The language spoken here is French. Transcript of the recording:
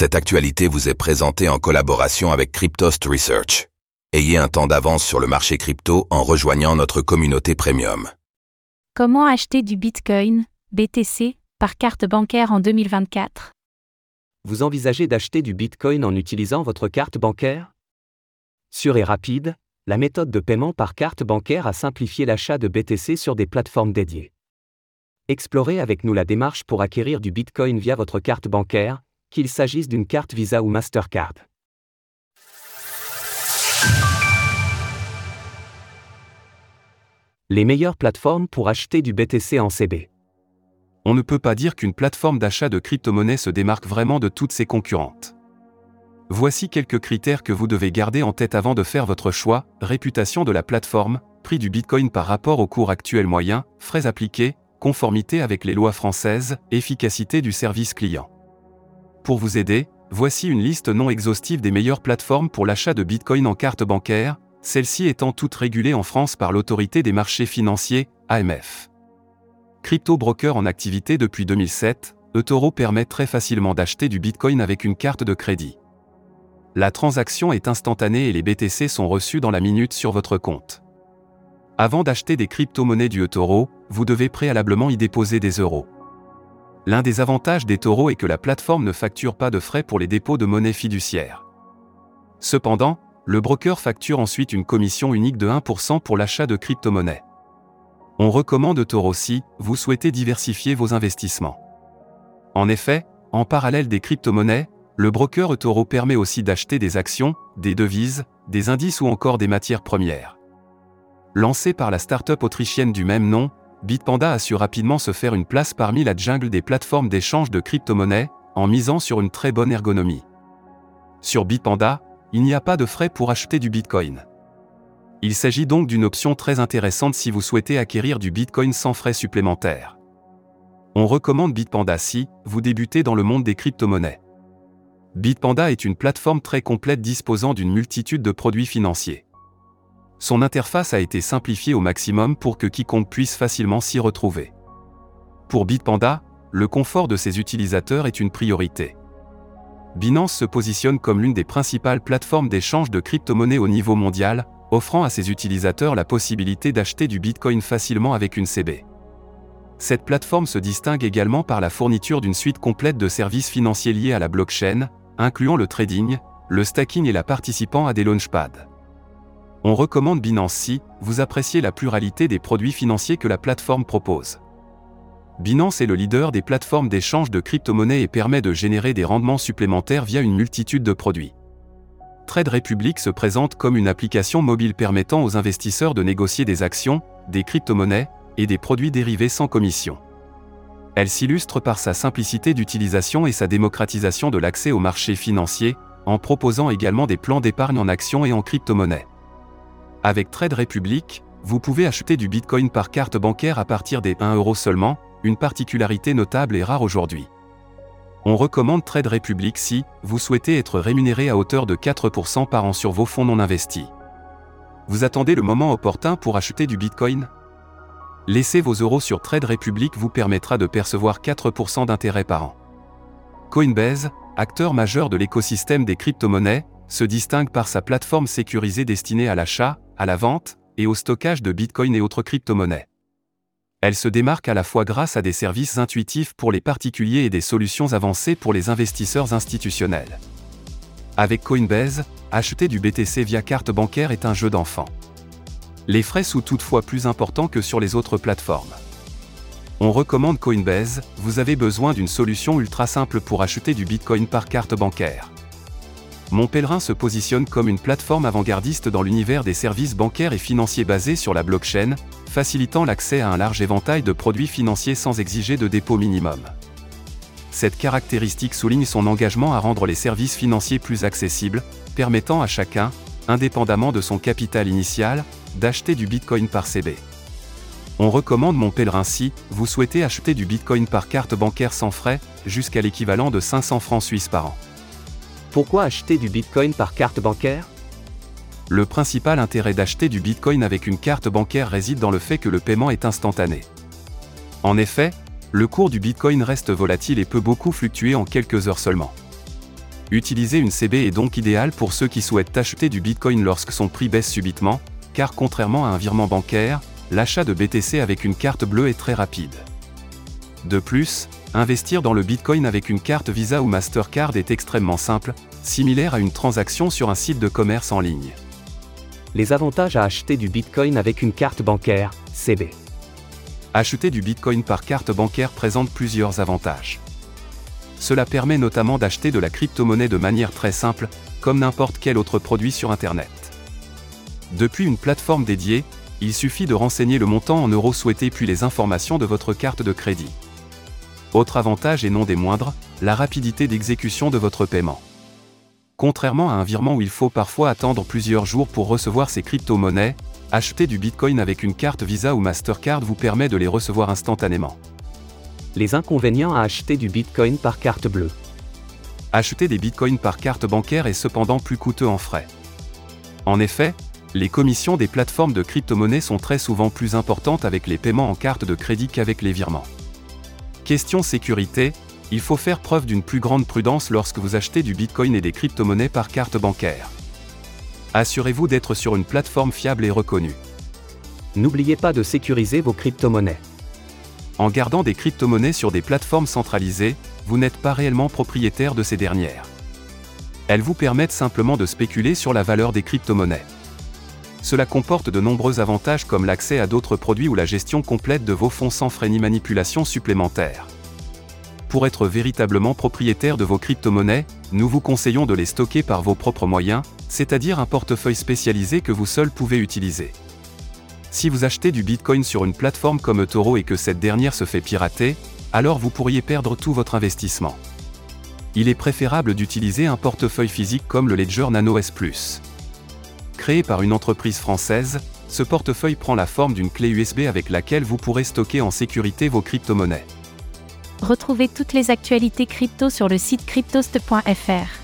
Cette actualité vous est présentée en collaboration avec Cryptost Research. Ayez un temps d'avance sur le marché crypto en rejoignant notre communauté premium. Comment acheter du Bitcoin, BTC, par carte bancaire en 2024 Vous envisagez d'acheter du Bitcoin en utilisant votre carte bancaire? Sûre et rapide, la méthode de paiement par carte bancaire a simplifié l'achat de BTC sur des plateformes dédiées. Explorez avec nous la démarche pour acquérir du Bitcoin via votre carte bancaire, qu'il s'agisse d'une carte Visa ou Mastercard. Les meilleures plateformes pour acheter du BTC en CB. On ne peut pas dire qu'une plateforme d'achat de crypto-monnaie se démarque vraiment de toutes ses concurrentes. Voici quelques critères que vous devez garder en tête avant de faire votre choix, réputation de la plateforme, prix du Bitcoin par rapport au cours actuel moyen, frais appliqués, conformité avec les lois françaises, efficacité du service client. Pour vous aider, voici une liste non exhaustive des meilleures plateformes pour l'achat de Bitcoin en carte bancaire, celles-ci étant toutes régulées en France par l'autorité des marchés financiers, AMF. Crypto broker en activité depuis 2007, eToro permet très facilement d'acheter du Bitcoin avec une carte de crédit. La transaction est instantanée et les BTC sont reçus dans la minute sur votre compte. Avant d'acheter des crypto-monnaies du eToro, vous devez préalablement y déposer des euros. L'un des avantages des taureaux est que la plateforme ne facture pas de frais pour les dépôts de monnaie fiduciaire. Cependant, le broker facture ensuite une commission unique de 1% pour l'achat de crypto-monnaies. On recommande Toro si vous souhaitez diversifier vos investissements. En effet, en parallèle des crypto-monnaies, le broker eToro permet aussi d'acheter des actions, des devises, des indices ou encore des matières premières. Lancé par la start-up autrichienne du même nom, Bitpanda a su rapidement se faire une place parmi la jungle des plateformes d'échange de crypto-monnaies, en misant sur une très bonne ergonomie. Sur Bitpanda, il n'y a pas de frais pour acheter du Bitcoin. Il s'agit donc d'une option très intéressante si vous souhaitez acquérir du Bitcoin sans frais supplémentaires. On recommande Bitpanda si vous débutez dans le monde des crypto-monnaies. Bitpanda est une plateforme très complète disposant d'une multitude de produits financiers. Son interface a été simplifiée au maximum pour que quiconque puisse facilement s'y retrouver. Pour Bitpanda, le confort de ses utilisateurs est une priorité. Binance se positionne comme l'une des principales plateformes d'échange de crypto-monnaies au niveau mondial, offrant à ses utilisateurs la possibilité d'acheter du Bitcoin facilement avec une CB. Cette plateforme se distingue également par la fourniture d'une suite complète de services financiers liés à la blockchain, incluant le trading, le stacking et la participant à des launchpads. On recommande Binance si vous appréciez la pluralité des produits financiers que la plateforme propose. Binance est le leader des plateformes d'échange de crypto-monnaies et permet de générer des rendements supplémentaires via une multitude de produits. Trade Republic se présente comme une application mobile permettant aux investisseurs de négocier des actions, des crypto-monnaies et des produits dérivés sans commission. Elle s'illustre par sa simplicité d'utilisation et sa démocratisation de l'accès au marché financier, en proposant également des plans d'épargne en actions et en crypto-monnaies. Avec Trade Republic, vous pouvez acheter du Bitcoin par carte bancaire à partir des 1 euro seulement, une particularité notable et rare aujourd'hui. On recommande Trade Republic si vous souhaitez être rémunéré à hauteur de 4% par an sur vos fonds non investis. Vous attendez le moment opportun pour acheter du Bitcoin? Laissez vos euros sur Trade Republic vous permettra de percevoir 4% d'intérêt par an. Coinbase, acteur majeur de l'écosystème des crypto-monnaies, se distingue par sa plateforme sécurisée destinée à l'achat, à la vente et au stockage de Bitcoin et autres crypto-monnaies. Elle se démarque à la fois grâce à des services intuitifs pour les particuliers et des solutions avancées pour les investisseurs institutionnels. Avec Coinbase, acheter du BTC via carte bancaire est un jeu d'enfant. Les frais sont toutefois plus importants que sur les autres plateformes. On recommande Coinbase, vous avez besoin d'une solution ultra simple pour acheter du Bitcoin par carte bancaire. Mon Pèlerin se positionne comme une plateforme avant-gardiste dans l'univers des services bancaires et financiers basés sur la blockchain, facilitant l'accès à un large éventail de produits financiers sans exiger de dépôt minimum. Cette caractéristique souligne son engagement à rendre les services financiers plus accessibles, permettant à chacun, indépendamment de son capital initial, d'acheter du Bitcoin par CB. On recommande mon pèlerin si vous souhaitez acheter du Bitcoin par carte bancaire sans frais, jusqu'à l'équivalent de 500 francs suisses par an. Pourquoi acheter du Bitcoin par carte bancaire? Le principal intérêt d'acheter du Bitcoin avec une carte bancaire réside dans le fait que le paiement est instantané. En effet, le cours du Bitcoin reste volatile et peut beaucoup fluctuer en quelques heures seulement. Utiliser une CB est donc idéal pour ceux qui souhaitent acheter du Bitcoin lorsque son prix baisse subitement, car contrairement à un virement bancaire, l'achat de BTC avec une carte bleue est très rapide. De plus, investir dans le Bitcoin avec une carte Visa ou Mastercard est extrêmement simple, similaire à une transaction sur un site de commerce en ligne. Les avantages à acheter du Bitcoin avec une carte bancaire, CB. Acheter du Bitcoin par carte bancaire présente plusieurs avantages. Cela permet notamment d'acheter de la crypto-monnaie de manière très simple, comme n'importe quel autre produit sur Internet. Depuis une plateforme dédiée, il suffit de renseigner le montant en euros souhaité puis les informations de votre carte de crédit. Autre avantage et non des moindres, la rapidité d'exécution de votre paiement. Contrairement à un virement où il faut parfois attendre plusieurs jours pour recevoir ces crypto-monnaies, acheter du Bitcoin avec une carte Visa ou Mastercard vous permet de les recevoir instantanément. Les inconvénients à acheter du Bitcoin par carte bleue. Acheter des Bitcoins par carte bancaire est cependant plus coûteux en frais. En effet, les commissions des plateformes de crypto-monnaies sont très souvent plus importantes avec les paiements en carte de crédit qu'avec les virements. Question sécurité, il faut faire preuve d'une plus grande prudence lorsque vous achetez du Bitcoin et des crypto-monnaies par carte bancaire. Assurez-vous d'être sur une plateforme fiable et reconnue. N'oubliez pas de sécuriser vos crypto-monnaies. En gardant des crypto-monnaies sur des plateformes centralisées, vous n'êtes pas réellement propriétaire de ces dernières. Elles vous permettent simplement de spéculer sur la valeur des crypto-monnaies. Cela comporte de nombreux avantages comme l'accès à d'autres produits ou la gestion complète de vos fonds sans frais ni manipulation supplémentaire. Pour être véritablement propriétaire de vos crypto-monnaies, nous vous conseillons de les stocker par vos propres moyens, c'est-à-dire un portefeuille spécialisé que vous seul pouvez utiliser. Si vous achetez du Bitcoin sur une plateforme comme eToro et que cette dernière se fait pirater, alors vous pourriez perdre tout votre investissement. Il est préférable d'utiliser un portefeuille physique comme le Ledger Nano S+. Créé par une entreprise française, ce portefeuille prend la forme d'une clé USB avec laquelle vous pourrez stocker en sécurité vos crypto-monnaies. Retrouvez toutes les actualités crypto sur le site cryptost.fr.